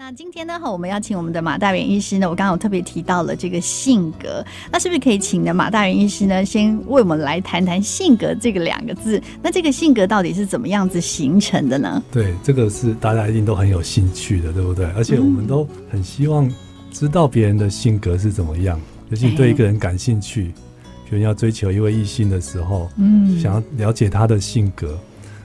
那今天呢，我们要请我们的马大元医师呢，我刚刚有特别提到了这个性格，那是不是可以请的马大元医师呢，先为我们来谈谈性格这个两个字？那这个性格到底是怎么样子形成的呢？对，这个是大家一定都很有兴趣的，对不对？而且我们都很希望知道别人的性格是怎么样，尤其对一个人感兴趣，比如要追求一位异性的时候，嗯，想要了解他的性格。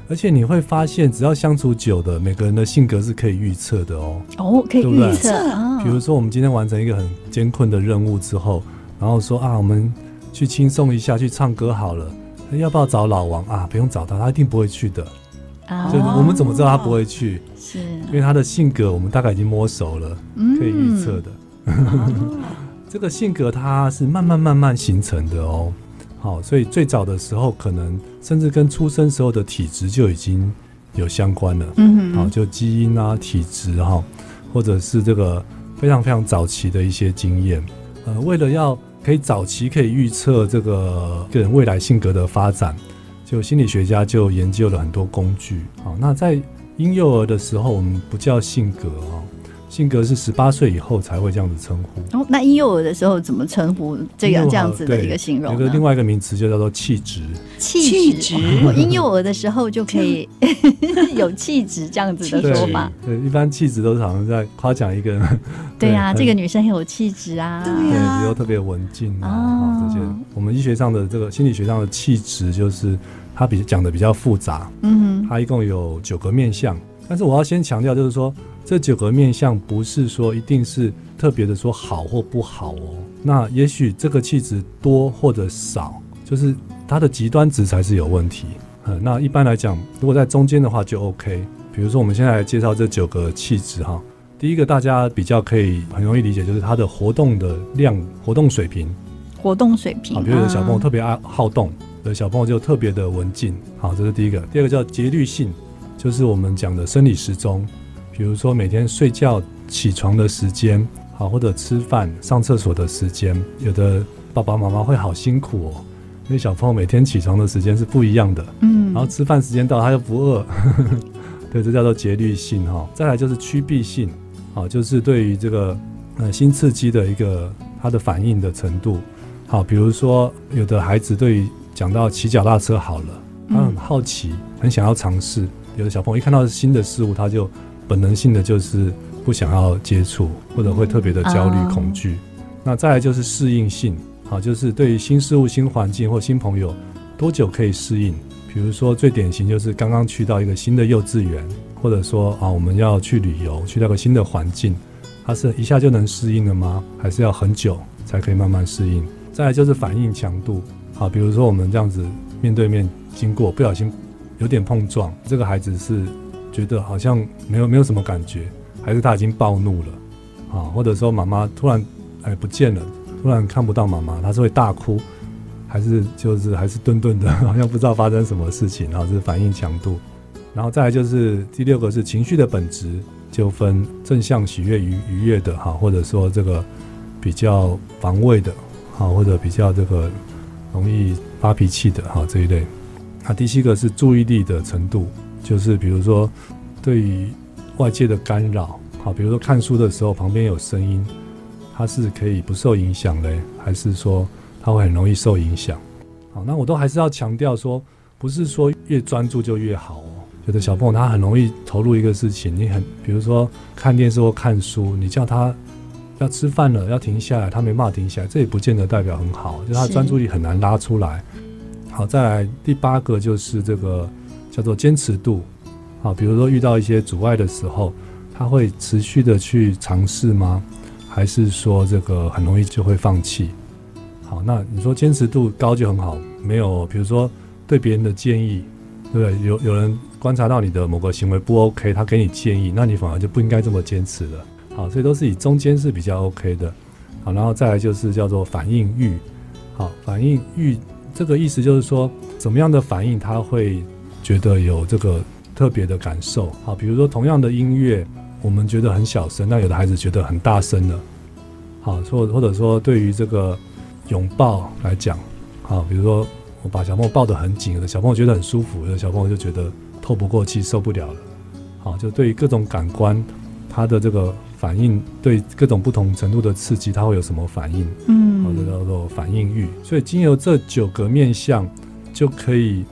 而且你会发现，只要相处久的，每个人的性格是可以预测的哦。哦，可以预测啊。比如说，我们今天完成一个很艰困的任务之后，然后说啊，我们去轻松一下，去唱歌好了。要不要找老王啊？不用找他，他一定不会去的。啊。就我们怎么知道他不会去？是。因为他的性格，我们大概已经摸熟了，可以预测的。嗯。这个性格它是慢慢慢慢形成的哦。好，所以最早的时候，可能甚至跟出生时候的体质就已经有相关了。嗯，好，就基因啊、体质哈，或者是这个非常非常早期的一些经验。呃，为了要可以早期可以预测这个个人未来性格的发展，就心理学家就研究了很多工具。好，那在婴幼儿的时候，我们不叫性格啊。性格是十八岁以后才会这样子称呼。哦，那婴幼儿的时候怎么称呼这样这样子的一个形容？有个另外一个名词就叫做气质。气质，我婴幼儿的时候就可以 有气质这样子的说法。对，一般气质都是好像在夸奖一个人。对呀，这个女生很有气质啊。对呀，比如特别文静啊，这些。我们医学上的这个心理学上的气质，就是它比讲的比较复杂。嗯哼，它一共有九个面向。但是我要先强调，就是说这九个面相不是说一定是特别的说好或不好哦。那也许这个气质多或者少，就是它的极端值才是有问题。嗯，那一般来讲，如果在中间的话就 OK。比如说我们现在来介绍这九个气质哈，第一个大家比较可以很容易理解，就是它的活动的量、活动水平。活动水平。啊，比如有的小朋友特别爱好动，有的小朋友就特别的文静。好，这是第一个。第二个叫节律性。就是我们讲的生理时钟，比如说每天睡觉、起床的时间，好，或者吃饭、上厕所的时间，有的爸爸妈妈会好辛苦哦，因为小朋友每天起床的时间是不一样的，嗯，然后吃饭时间到他又不饿，对，这叫做节律性哈。再来就是趋避性，好，就是对于这个呃新刺激的一个他的反应的程度，好，比如说有的孩子对于讲到骑脚踏车好了，他很好奇，很想要尝试。有的小朋友一看到新的事物，他就本能性的就是不想要接触，或者会特别的焦虑、恐惧。嗯。那再来就是适应性，好，就是对于新事物、新环境或新朋友，多久可以适应？比如说最典型就是刚刚去到一个新的幼稚园，或者说啊我们要去旅游，去到个新的环境，它是一下就能适应了吗？还是要很久才可以慢慢适应？再来就是反应强度，好，比如说我们这样子面对面经过，不小心。有点碰撞，这个孩子是觉得好像没有没有什么感觉，还是他已经暴怒了啊？或者说妈妈突然哎不见了，突然看不到妈妈，他是会大哭，还是就是还是顿顿的，好像不知道发生什么事情？然后是反应强度，然后再来就是第六个是情绪的本质，就分正向、喜悦、愉愉悦的哈，或者说这个比较防卫的，哈，或者比较这个容易发脾气的哈这一类。那第七个是注意力的程度，就是比如说对于外界的干扰，好，比如说看书的时候旁边有声音，它是可以不受影响的，还是说它会很容易受影响？好，那我都还是要强调说，不是说越专注就越好哦。有的小朋友他很容易投入一个事情，你很比如说看电视或看书，你叫他要吃饭了要停下来，他没办法停下来，这也不见得代表很好，就他专注力很难拉出来。好，再来第八个就是这个叫做坚持度。好，比如说遇到一些阻碍的时候，他会持续的去尝试吗？还是说这个很容易就会放弃？好，那你说坚持度高就很好，没有，比如说对别人的建议，对不对？有有人观察到你的某个行为不 OK，他给你建议，那你反而就不应该这么坚持了。好，所以都是以中间是比较 OK 的。好，然后再来就是叫做反应欲。好，反应欲。这个意思就是说，怎么样的反应他会觉得有这个特别的感受？好，比如说同样的音乐，我们觉得很小声，那有的孩子觉得很大声了。好，或或者说对于这个拥抱来讲，好，比如说我把小朋友抱得很紧，有的小朋友觉得很舒服，有的小朋友就觉得透不过气，受不了了。好，就对于各种感官，他的这个反应对各种不同程度的刺激，他会有什么反应？嗯，反应域。所以经由这九个面向，就可以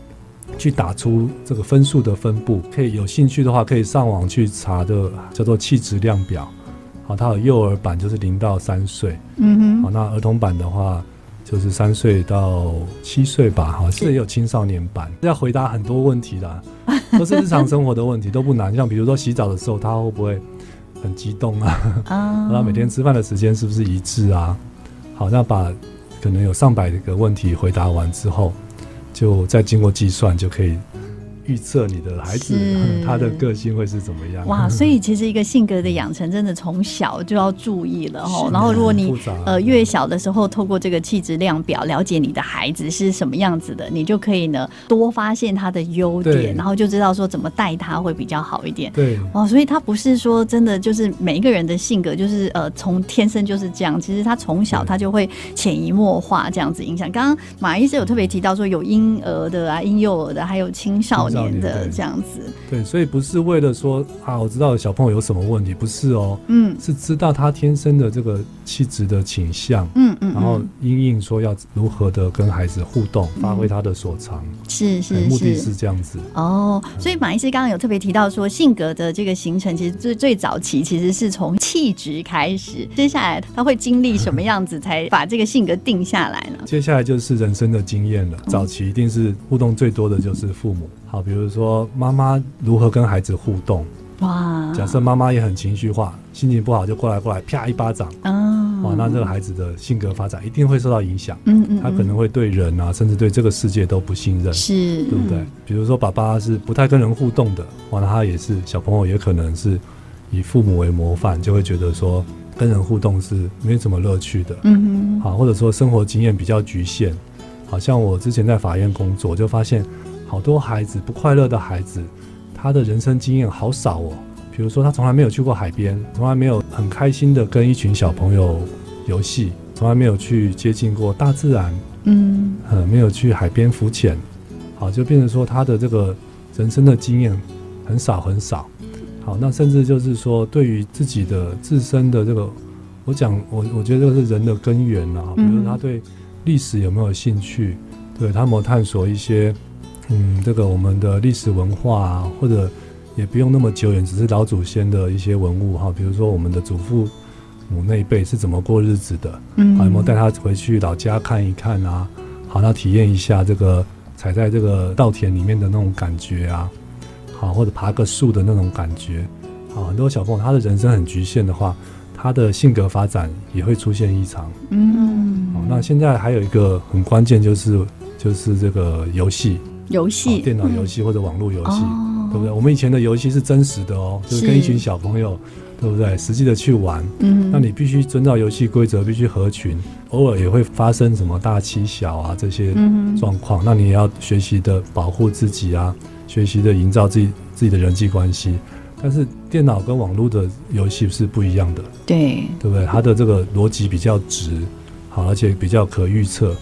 去打出这个分数的分布。可以有兴趣的话，可以上网去查的，叫做气质量表。好，它有幼儿版，就是零到三岁。嗯哼。好，那儿童版的话。就是三岁到七岁吧，好，现在也有青少年版，要回答很多问题啦，都是日常生活的问题，都不难。像比如说洗澡的时候，他会不会很激动啊？啊，然后每天吃饭的时间是不是一致啊？好，那把可能有上百个问题回答完之后，就再经过计算就可以。预测你的孩子 他的个性会是怎么样？哇，所以其实一个性格的养成，真的从小就要注意了哦。然后，如果你呃越小的时候，透过这个气质量表了解你的孩子是什么样子的，你就可以呢多发现他的优点，然后就知道说怎么带他会比较好一点。对，哦，所以他不是说真的就是每一个人的性格就是呃从天生就是这样，其实他从小他就会潜移默化这样子影响。刚刚马医师有特别提到说有婴儿的啊、婴幼儿的，还有青少年。年的这样子，对，所以不是为了说啊，我知道小朋友有什么问题，不是哦，嗯，是知道他天生的这个气质的倾向，嗯嗯，然后因应说要如何的跟孩子互动，发挥他的所长，是是，目的是。这样子。哦，所以马医师刚刚有特别提到说，性格的这个形成，其实最最早期其实是从气质开始，接下来他会经历什么样子才把这个性格定下来呢？接下来就是人生的经验了，早期一定是互动最多的就是父母。好，比如说妈妈如何跟孩子互动？哇，假设妈妈也很情绪化，心情不好就过来过来啪一巴掌，哦，哇，那这个孩子的性格发展一定会受到影响。嗯，嗯嗯，他可能会对人啊，甚至对这个世界都不信任，是，对不对？比如说爸爸是不太跟人互动的，哇，那他也是小朋友也可能是以父母为模范，就会觉得说跟人互动是没什么乐趣的。嗯嗯，好，或者说生活经验比较局限，好像我之前在法院工作就发现。好多孩子不快乐的孩子，他的人生经验好少哦。比如说，他从来没有去过海边，从来没有很开心的跟一群小朋友游戏，从来没有去接近过大自然，嗯，呃，没有去海边浮潜，好，就变成说他的这个人生的经验很少很少。好，那甚至就是说，对于自己的自身的这个，我讲我我觉得这个是人的根源啊。比如他对历史有没有兴趣？对他有没有探索一些？嗯，这个我们的历史文化啊，或者也不用那么久远，只是老祖先的一些文物哈，比如说我们的祖父母那一辈是怎么过日子的，嗯，有没有带他回去老家看一看啊？好，那体验一下这个踩在这个稻田里面的那种感觉啊，好，或者爬个树的那种感觉，好，很多小朋友他的人生很局限的话，他的性格发展也会出现异常，嗯，好，那现在还有一个很关键就是就是这个游戏。游戏、电脑游戏或者网络游戏，嗯、对不对？我们以前的游戏是真实的哦，就是跟一群小朋友，对不对？实际的去玩，嗯，那你必须遵照游戏规则，必须合群，偶尔也会发生什么大欺小啊这些状况，嗯、那你也要学习的保护自己啊，学习的营造自己自己的人际关系。但是电脑跟网络的游戏是不一样的，对，对不对？它的这个逻辑比较直，好，而且比较可预测。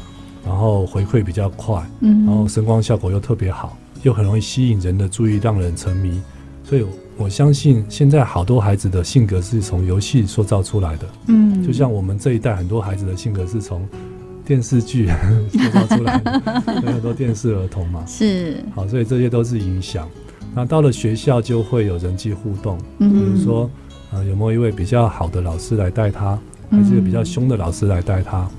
然后回馈比较快，嗯，然后声光效果又特别好，又很容易吸引人的注意，让人沉迷。所以我相信现在好多孩子的性格是从游戏塑造出来的，嗯，就像我们这一代很多孩子的性格是从电视剧 塑造出来的，有 很多电视儿童嘛，是，好，所以这些都是影响。那到了学校就会有人际互动，嗯，比如说，呃，有没有一位比较好的老师来带他，还是比较凶的老师来带他？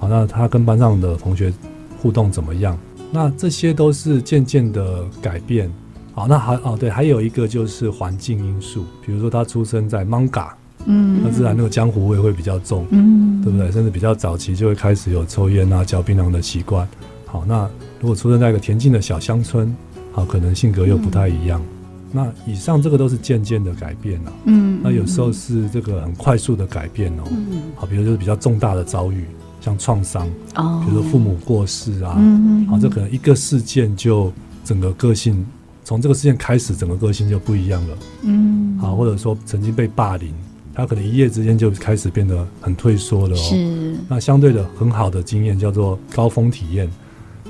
好，那他跟班上的同学互动怎么样？那这些都是渐渐的改变。好，那还哦对，还有一个就是环境因素，比如说他出生在 Manga，嗯，那自然那个江湖味会比较重，嗯，对不对？甚至比较早期就会开始有抽烟啊、嚼槟榔的习惯。好，那如果出生在一个恬静的小乡村，好，可能性格又不太一样。嗯、那以上这个都是渐渐的改变了，嗯，那有时候是这个很快速的改变哦，嗯，好，比如就是比较重大的遭遇。像创伤，哦，比如说父母过世啊，嗯，好，这可能一个事件就整个个性，从这个事件开始，整个个性就不一样了，嗯，好，或者说曾经被霸凌，他可能一夜之间就开始变得很退缩了哦，是，那相对的很好的经验叫做高峰体验，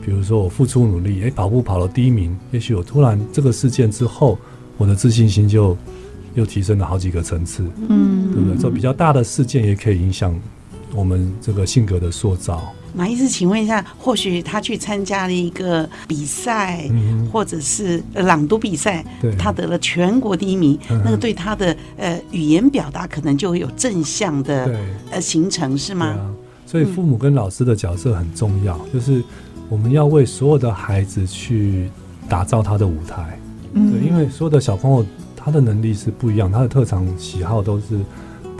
比如说我付出努力，哎，跑步跑了第一名，也许我突然这个事件之后，我的自信心就又提升了好几个层次，嗯，对不对？这比较大的事件也可以影响我们这个性格的塑造。马医师，请问一下，或许他去参加了一个比赛，嗯、或者是朗读比赛，他得了全国第一名，嗯、那个对他的呃语言表达可能就会有正向的对。呃形成，是吗？啊，所以父母跟老师的角色很重要，嗯、就是我们要为所有的孩子去打造他的舞台，嗯、对，因为所有的小朋友他的能力是不一样，他的特长喜好都是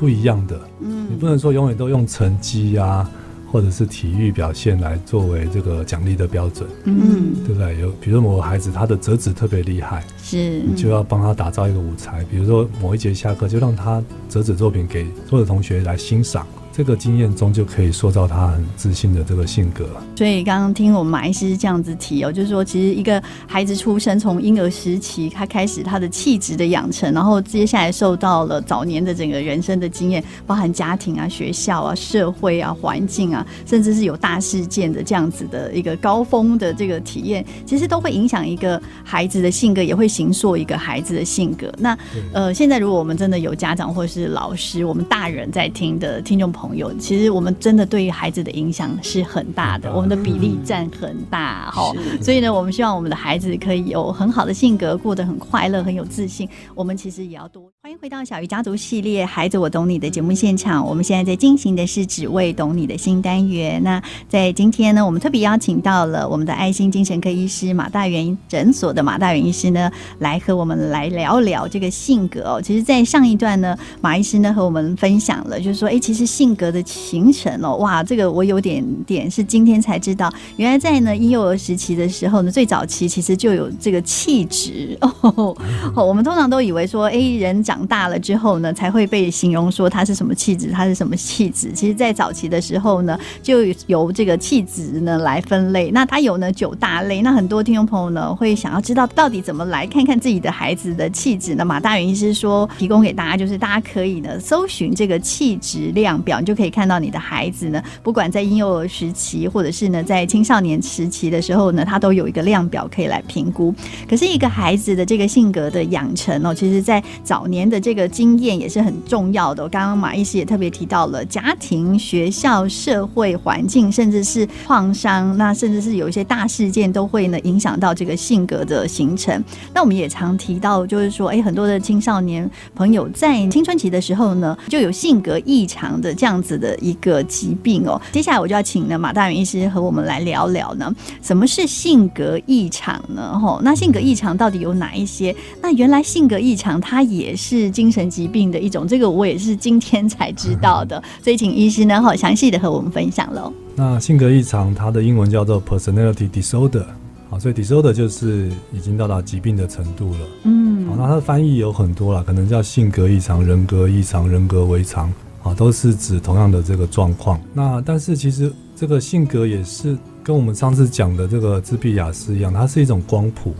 不一样的，嗯，你不能说永远都用成绩啊。或者是体育表现来作为这个奖励的标准，嗯，对不对？有比如说某个孩子他的折纸特别厉害，是，你就要帮他打造一个舞台。比如说某一节下课，就让他折纸作品给所有的同学来欣赏。这个经验中就可以塑造他很自信的这个性格。所以刚刚听我们马医师这样子提哦，就是说，其实一个孩子出生从婴儿时期，他开始他的气质的养成，然后接下来受到了早年的整个人生的经验，包含家庭啊、学校啊、社会啊、环境啊，甚至是有大事件的这样子的一个高峰的这个体验，其实都会影响一个孩子的性格，也会形塑一个孩子的性格。那呃，现在如果我们真的有家长或是老师，我们大人在听的听众朋。朋友，其实我们真的对于孩子的影响是很大的，我们的比例占很大 哈。所以呢，我们希望我们的孩子可以有很好的性格，过得很快乐，很有自信。我们其实也要多。欢迎回到小鱼家族系列《孩子我懂你》的节目现场。我们现在在进行的是“只为懂你”的新单元。那在今天呢，我们特别邀请到了我们的爱心精神科医师马大元诊所的马大元医师呢，来和我们来聊聊这个性格哦。其实，在上一段呢，马医师呢和我们分享了，就是说，哎，其实性格的形成哦，哇，这个我有点点是今天才知道，原来在呢婴幼儿时期的时候呢，最早期其实就有这个气质哦。我们通常都以为说，哎，人长。大了之后呢，才会被形容说他是什么气质，他是什么气质。其实，在早期的时候呢，就由这个气质呢来分类。那它有呢九大类。那很多听众朋友呢会想要知道到底怎么来看看自己的孩子的气质呢？马大云医师说，提供给大家就是大家可以呢搜寻这个气质量表，就可以看到你的孩子呢，不管在婴幼儿时期或者是呢在青少年时期的时候呢，他都有一个量表可以来评估。可是，一个孩子的这个性格的养成哦，其实在早年。的这个经验也是很重要的。我刚刚马医师也特别提到了家庭、学校、社会环境，甚至是创伤，那甚至是有一些大事件都会呢影响到这个性格的形成。那我们也常提到，就是说，哎，很多的青少年朋友在青春期的时候呢，就有性格异常的这样子的一个疾病哦。接下来我就要请呢马大元医师和我们来聊聊呢，什么是性格异常呢？吼，那性格异常到底有哪一些？那原来性格异常它也是。精神疾病的一种，这个我也是今天才知道的，所以请医师呢，好详细的和我们分享喽。那性格异常，它的英文叫做 personality disorder，好，所以 disorder 就是已经到达疾病的程度了。嗯，好，那它的翻译有很多啦，可能叫性格异常、人格异常、人格为常，啊，都是指同样的这个状况。那但是其实这个性格也是跟我们上次讲的这个自闭亚斯一样，它是一种光谱，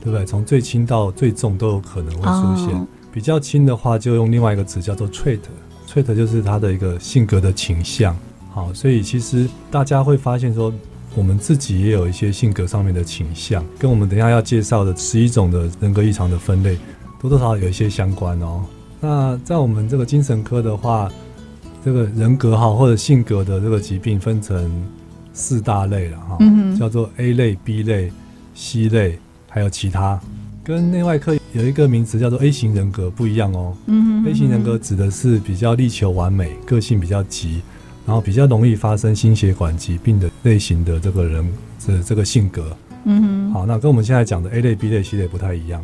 对不对？从最轻到最重都有可能会出现。哦比较轻的话，就用另外一个词叫做 trait，trait 就是它的一个性格的倾向。好，所以其实大家会发现说，我们自己也有一些性格上面的倾向，跟我们等一下要介绍的十一种的人格异常的分类，多多少少有一些相关哦。那在我们这个精神科的话，这个人格哈或者性格的这个疾病分成四大类了哈，叫做 A 类、B 类、C 类，还有其他。跟内外科有一个名词叫做 A 型人格不一样哦。嗯，A 型人格指的是比较力求完美，个性比较急，然后比较容易发生心血管疾病的类型的这个人的这个性格。嗯哼。好，那跟我们现在讲的 A 类、B 类、C 类不太一样。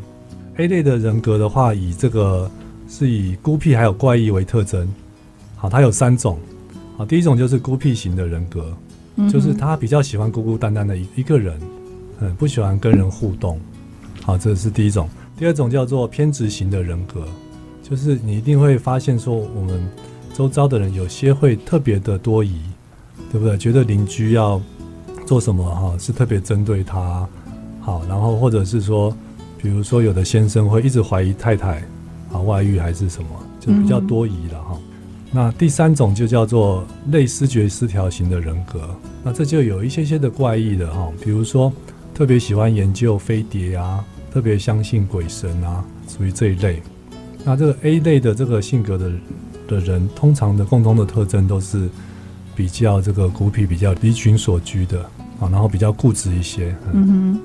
A 类的人格的话，以这个是以孤僻还有怪异为特征。好，它有三种。好，第一种就是孤僻型的人格，就是他比较喜欢孤孤单单的一一个人，嗯，不喜欢跟人互动。好，这是第一种。第二种叫做偏执型的人格，就是你一定会发现说，我们周遭的人有些会特别的多疑，对不对？觉得邻居要做什么哈，是特别针对他。好，然后或者是说，比如说有的先生会一直怀疑太太啊外遇还是什么，就比较多疑了哈。那第三种就叫做类思觉失调型的人格，那这就有一些些的怪异的哈，比如说特别喜欢研究飞碟啊。特别相信鬼神啊，属于这一类。那这个 A 类的这个性格的的人，通常的共同的特征都是比较这个孤僻，比较离群所居的啊，然后比较固执一些。嗯哼。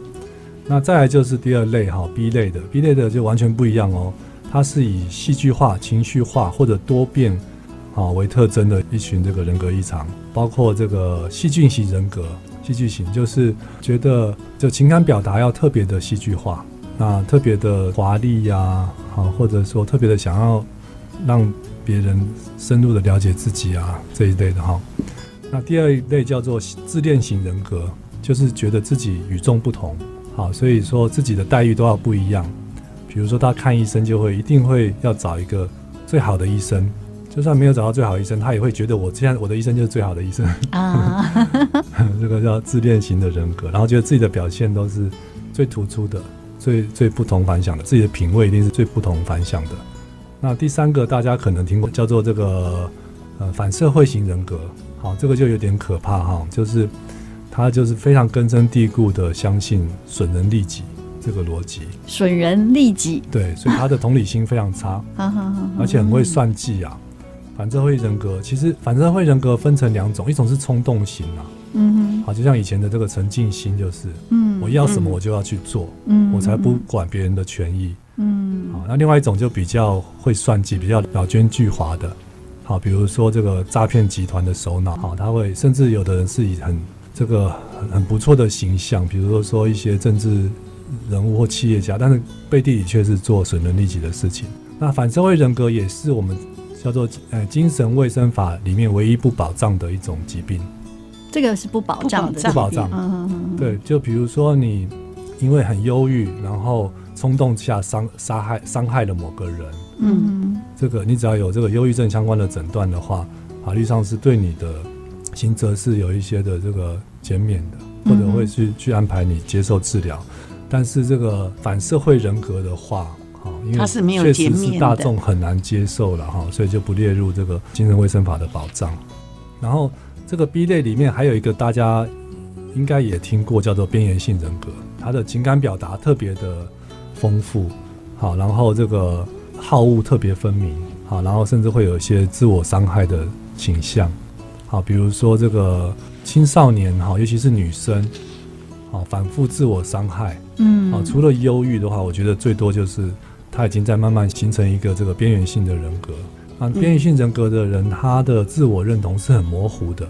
那再来就是第二类哈，B 类的，B 类的就完全不一样哦，它是以戏剧化、情绪化或者多变啊为特征的一群这个人格异常，包括这个戏剧型人格。戏剧型就是觉得就情感表达要特别的戏剧化，那特别的华丽呀，啊，或者说特别的想要让别人深入的了解自己啊这一类的哈。那第二类叫做自恋型人格，就是觉得自己与众不同，好，所以说自己的待遇都要不一样。比如说他看医生就会一定会要找一个最好的医生。就算没有找到最好的医生，他也会觉得我现在我的医生就是最好的医生啊。这个叫自恋型的人格，然后觉得自己的表现都是最突出的、最最不同凡响的，自己的品味一定是最不同凡响的。那第三个大家可能听过，叫做这个呃反社会型人格。好，这个就有点可怕哈，就是他就是非常根深蒂固的相信损人利己这个逻辑。损人利己。对，所以他的同理心非常差，而且很会算计啊。反社会人格其实，反社会人格分成两种，一种是冲动型啊，嗯哼，好，就像以前的这个陈进兴，就是，嗯，我要什么我就要去做，嗯，我才不管别人的权益，嗯，好，那另外一种就比较会算计，比较老奸巨猾的，好，比如说这个诈骗集团的首脑，好，他会甚至有的人是以很这个很很不错的形象，比如说说一些政治人物或企业家，但是背地里却是做损人利己的事情。那反社会人格也是我们。叫做呃精神卫生法里面唯一不保障的一种疾病，这个是不保障的，不保障。对，就比如说你因为很忧郁，然后冲动下伤杀害伤害了某个人，嗯，这个你只要有这个忧郁症相关的诊断的话，法律上是对你的刑责是有一些的这个减免的，或者会去去安排你接受治疗。但是这个反社会人格的话。因为确实是大众很难接受了哈，所以就不列入这个精神卫生法的保障。然后这个 B 类里面还有一个大家应该也听过，叫做边缘性人格，他的情感表达特别的丰富，好，然后这个好恶特别分明，好，然后甚至会有一些自我伤害的倾向，好，比如说这个青少年哈，尤其是女生，好，反复自我伤害，嗯，啊，除了忧郁的话，我觉得最多就是。他已经在慢慢形成一个这个边缘性的人格啊，边缘性人格的人，他的自我认同是很模糊的。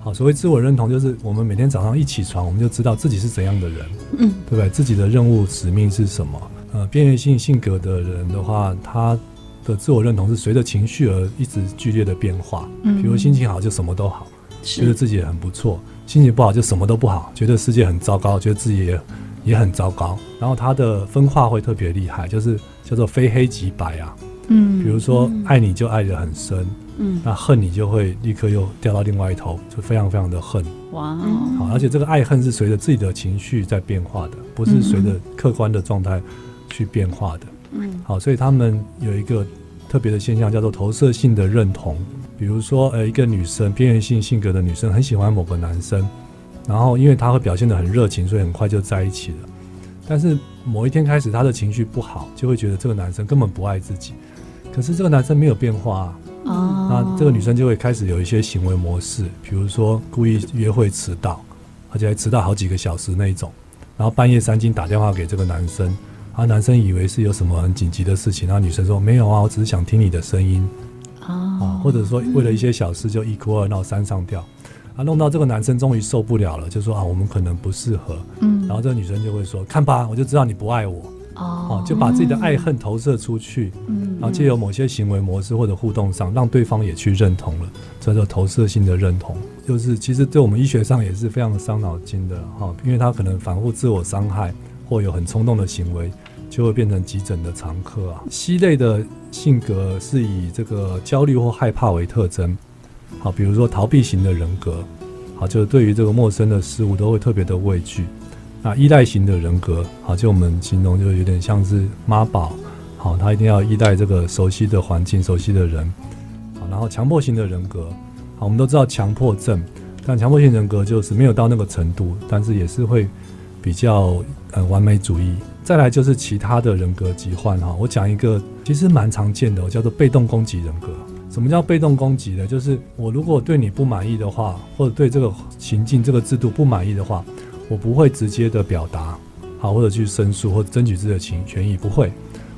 好，所谓自我认同，就是我们每天早上一起床，我们就知道自己是怎样的人，嗯，对不对？自己的任务使命是什么？呃，边缘性性格的人的话，他的自我认同是随着情绪而一直剧烈的变化。嗯，比如心情好就什么都好，觉得自己也很不错；心情不好就什么都不好，觉得世界很糟糕，觉得自己也也很糟糕。然后他的分化会特别厉害，就是。叫做非黑即白啊，嗯，比如说爱你就爱得很深，嗯，那恨你就会立刻又掉到另外一头，就非常非常的恨，哇哦，好，而且这个爱恨是随着自己的情绪在变化的，不是随着客观的状态去变化的，嗯，好，所以他们有一个特别的现象叫做投射性的认同，比如说呃，一个女生边缘性性格的女生很喜欢某个男生，然后因为他会表现得很热情，所以很快就在一起了。但是某一天开始，他的情绪不好，就会觉得这个男生根本不爱自己。可是这个男生没有变化啊，哦、那这个女生就会开始有一些行为模式，比如说故意约会迟到，而且还迟到好几个小时那一种。然后半夜三更打电话给这个男生，然后男生以为是有什么很紧急的事情，然后女生说没有啊，我只是想听你的声音。哦、啊，或者说为了一些小事就一哭二闹三上吊。啊，弄到这个男生终于受不了了，就说啊，我们可能不适合。嗯，然后这个女生就会说，看吧，我就知道你不爱我。哦，就把自己的爱恨投射出去。嗯，然后借由某些行为模式或者互动上，让对方也去认同了，这叫投射性的认同。就是其实对我们医学上也是非常伤脑筋的哈，因为他可能反复自我伤害或有很冲动的行为，就会变成急诊的常客啊。C 类的性格是以这个焦虑或害怕为特征。好，比如说逃避型的人格，好，就是对于这个陌生的事物都会特别的畏惧。那依赖型的人格，好，就我们形容就有点像是妈宝，好，他一定要依赖这个熟悉的环境、熟悉的人。好，然后强迫型的人格，好，我们都知道强迫症，但强迫型人格就是没有到那个程度，但是也是会比较呃完美主义，再来就是其他的人格疾患哈，我讲一个其实蛮常见的，叫做被动攻击人格。什么叫被动攻击呢？就是我如果对你不满意的话，或者对这个情境、这个制度不满意的话，我不会直接的表达，好，或者去申诉或者争取自己的情权益，不会，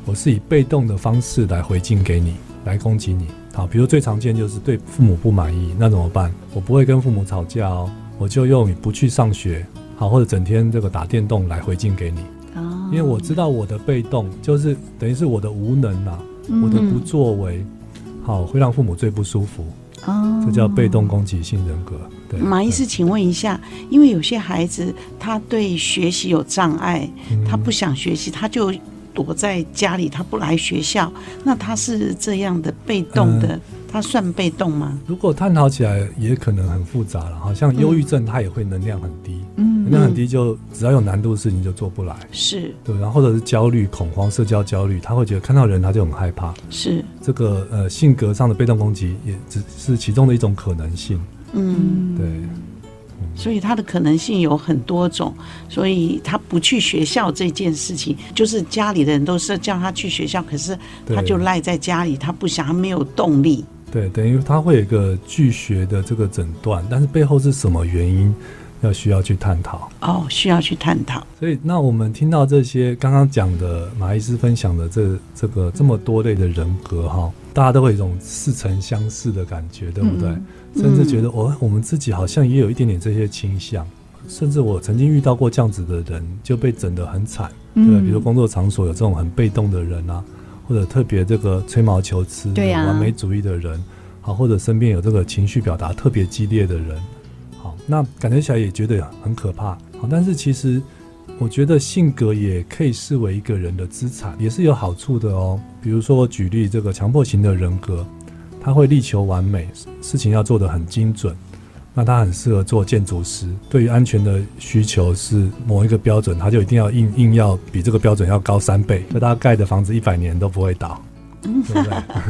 我是以被动的方式来回敬给你，来攻击你。好，比如最常见就是对父母不满意，那怎么办？我不会跟父母吵架哦，我就用不去上学，好，或者整天这个打电动来回敬给你。因为我知道我的被动就是等于是我的无能呐、啊，我的不作为。好，会让父母最不舒服。哦，这叫被动攻击性人格。对，马医师，请问一下，因为有些孩子他对学习有障碍，他不想学习，他就躲在家里，他不来学校。那他是这样的被动的，他算被动吗？如果探讨起来，也可能很复杂了。好像忧郁症，他也会能量很低。嗯。能量很低，就只要有难度的事情就做不来，是对，然后或者是焦虑、恐慌、社交焦虑，他会觉得看到人他就很害怕，是这个呃性格上的被动攻击也只是其中的一种可能性，嗯，对，所以他的可能性有很多种，所以他不去学校这件事情，就是家里的人都是叫他去学校，可是他就赖在家里，他不想，他没有动力，对，等于他会有一个拒学的这个诊断，但是背后是什么原因？要需要去探讨哦，需要去探讨。所以，那我们听到这些刚刚讲的马医师分享的这这个这么多类的人格哈，大家都会有一种似曾相识的感觉，对不对？嗯、甚至觉得我、嗯、我们自己好像也有一点点这些倾向，甚至我曾经遇到过这样子的人，就被整得很惨。对，比如工作场所有这种很被动的人啊，或者特别这个吹毛求疵、对啊、完美主义的人，好，或者身边有这个情绪表达特别激烈的人。好那感觉起来也觉得很可怕，好，但是其实我觉得性格也可以视为一个人的资产，也是有好处的哦。比如说我举例这个强迫型的人格，他会力求完美，事情要做得很精准，那他很适合做建筑师。对于安全的需求是某一个标准，他就一定要硬硬要比这个标准要高三倍，那他盖的房子一百年都不会倒。对不对？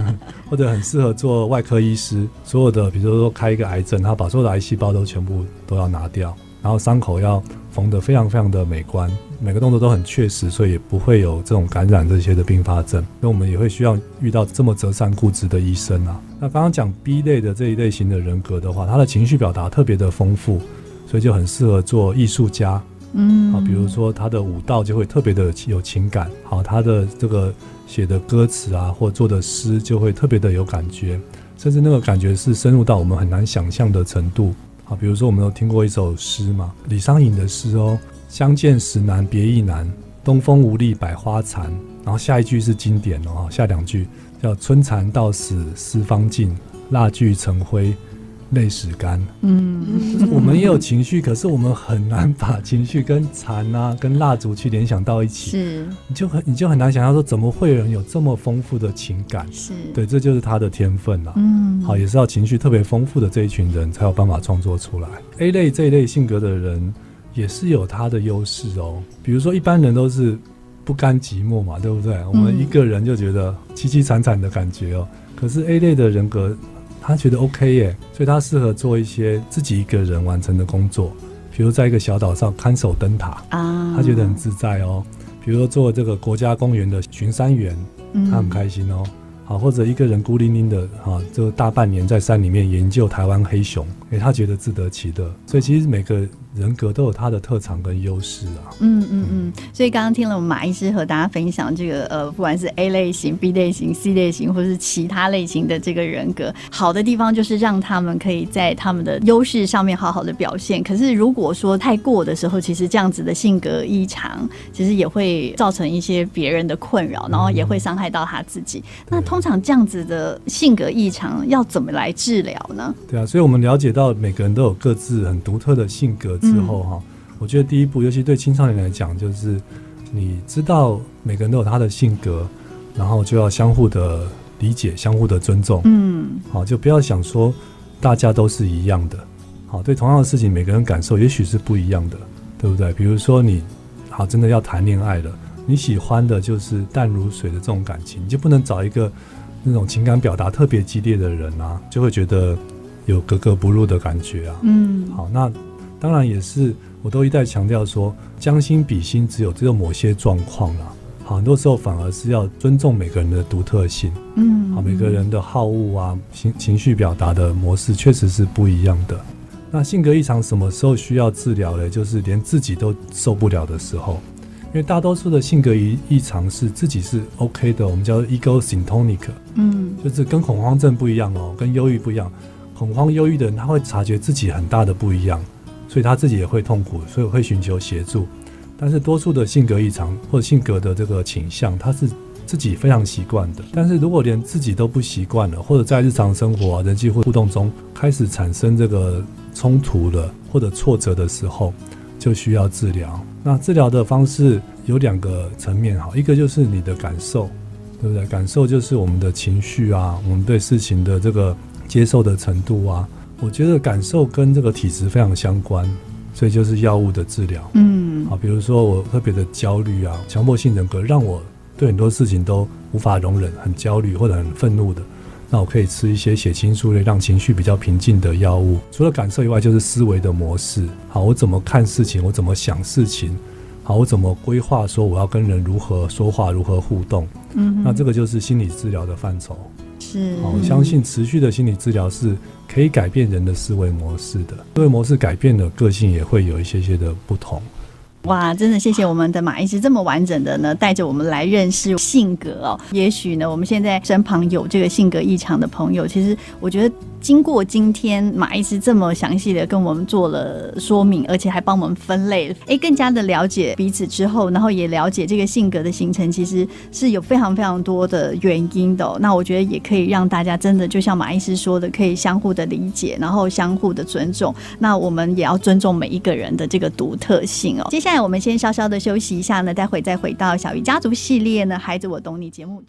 或者很适合做外科医师，所有的，比如说开一个癌症，他把所有的癌细胞都全部都要拿掉，然后伤口要缝得非常非常的美观，每个动作都很确实，所以也不会有这种感染这些的并发症。那我们也会需要遇到这么折善固执的医生啊。那刚刚讲 B 类的这一类型的人格的话，他的情绪表达特别的丰富，所以就很适合做艺术家。嗯，啊，比如说他的舞蹈就会特别的有情感，好，他的这个。写的歌词啊，或做的诗就会特别的有感觉，甚至那个感觉是深入到我们很难想象的程度。啊，比如说我们有听过一首诗嘛，李商隐的诗哦，“相见时难别亦难，东风无力百花残。”然后下一句是经典哦，下两句叫“春蚕到死丝方尽，蜡炬成灰”。泪始干，嗯，我们也有情绪，可是我们很难把情绪跟蚕啊、跟蜡烛去联想到一起，是，你就很你就很难想象说，怎么会有人有这么丰富的情感？是，对，这就是他的天分啊。嗯，好，也是要情绪特别丰富的这一群人才有办法创作出来。A 类这一类性格的人也是有他的优势哦，比如说一般人都是不甘寂寞嘛，对不对？我们一个人就觉得凄凄惨惨的感觉哦，可是 A 类的人格。他觉得 OK 耶，所以他适合做一些自己一个人完成的工作，比如在一个小岛上看守灯塔啊，他觉得很自在哦。比如说做这个国家公园的巡山员，他很开心哦。好，或者一个人孤零零的哈，就大半年在山里面研究台湾黑熊，诶，他觉得自得其乐。所以其实每个。人格都有他的特长跟优势啊。嗯嗯嗯，所以刚刚听了我们马医师和大家分享这个呃，不管是 A 类型、B 类型、C 类型，或是其他类型的这个人格，好的地方就是让他们可以在他们的优势上面好好的表现。可是如果说太过的时候，其实这样子的性格异常，其实也会造成一些别人的困扰，然后也会伤害到他自己。嗯、那通常这样子的性格异常要怎么来治疗呢？对啊，所以我们了解到每个人都有各自很独特的性格。之后哈，我觉得第一步，尤其对青少年来讲，就是你知道每个人都有他的性格，然后就要相互的理解，相互的尊重。嗯，好，就不要想说大家都是一样的。好，对同样的事情，每个人感受也许是不一样的，对不对？比如说你好，真的要谈恋爱了，你喜欢的就是淡如水的这种感情，你就不能找一个那种情感表达特别激烈的人啊，就会觉得有格格不入的感觉啊。嗯，好，那。当然也是我都一再强调说，将心比心只有只有某些状况啦。好，很多时候反而是要尊重每个人的独特性。嗯，好，每个人的好恶啊，情情绪表达的模式确实是不一样的。那性格异常什么时候需要治疗呢？就是连自己都受不了的时候。因为大多数的性格异异常是自己是 OK 的，我们叫 ego syntonic。嗯，就是跟恐慌症不一样哦，跟忧郁不一样。恐慌、忧郁的人他会察觉自己很大的不一样，所以他自己也会痛苦，所以会寻求协助。但是多数的性格异常或者性格的这个倾向，他是自己非常习惯的。但是如果连自己都不习惯了，或者在日常生活啊、人际互动中开始产生这个冲突了或者挫折的时候，就需要治疗。那治疗的方式有两个层面哈，一个就是你的感受，对不对？感受就是我们的情绪啊，我们对事情的这个接受的程度啊。我觉得感受跟这个体质非常相关。所以就是药物的治疗，嗯，好，比如说我特别的焦虑啊，强迫性人格让我对很多事情都无法容忍，很焦虑或者很愤怒的，那我可以吃一些血清素类让情绪比较平静的药物。除了感受以外，就是思维的模式。好，我怎么看事情，我怎么想事情，好，我怎么规划说我要跟人如何说话，如何互动，嗯，那这个就是心理治疗的范畴。是，我相信持续的心理治疗是可以改变人的思维模式的，思维模式改变了，个性也会有一些些的不同。哇，真的谢谢我们的马医师这么完整的呢，带着我们来认识性格哦。也许呢，我们现在身旁有这个性格异常的朋友，其实我觉得。经过今天马医师这么详细的跟我们做了说明，而且还帮我们分类，哎，更加的了解彼此之后，然后也了解这个性格的形成，其实是有非常非常多的原因的。那我觉得也可以让大家真的就像马医师说的，可以相互的理解，然后相互的尊重。那我们也要尊重每一个人的这个独特性哦。接下来那我们先稍稍的休息一下呢，待会再回到小鱼家族系列呢，孩子我懂你节目。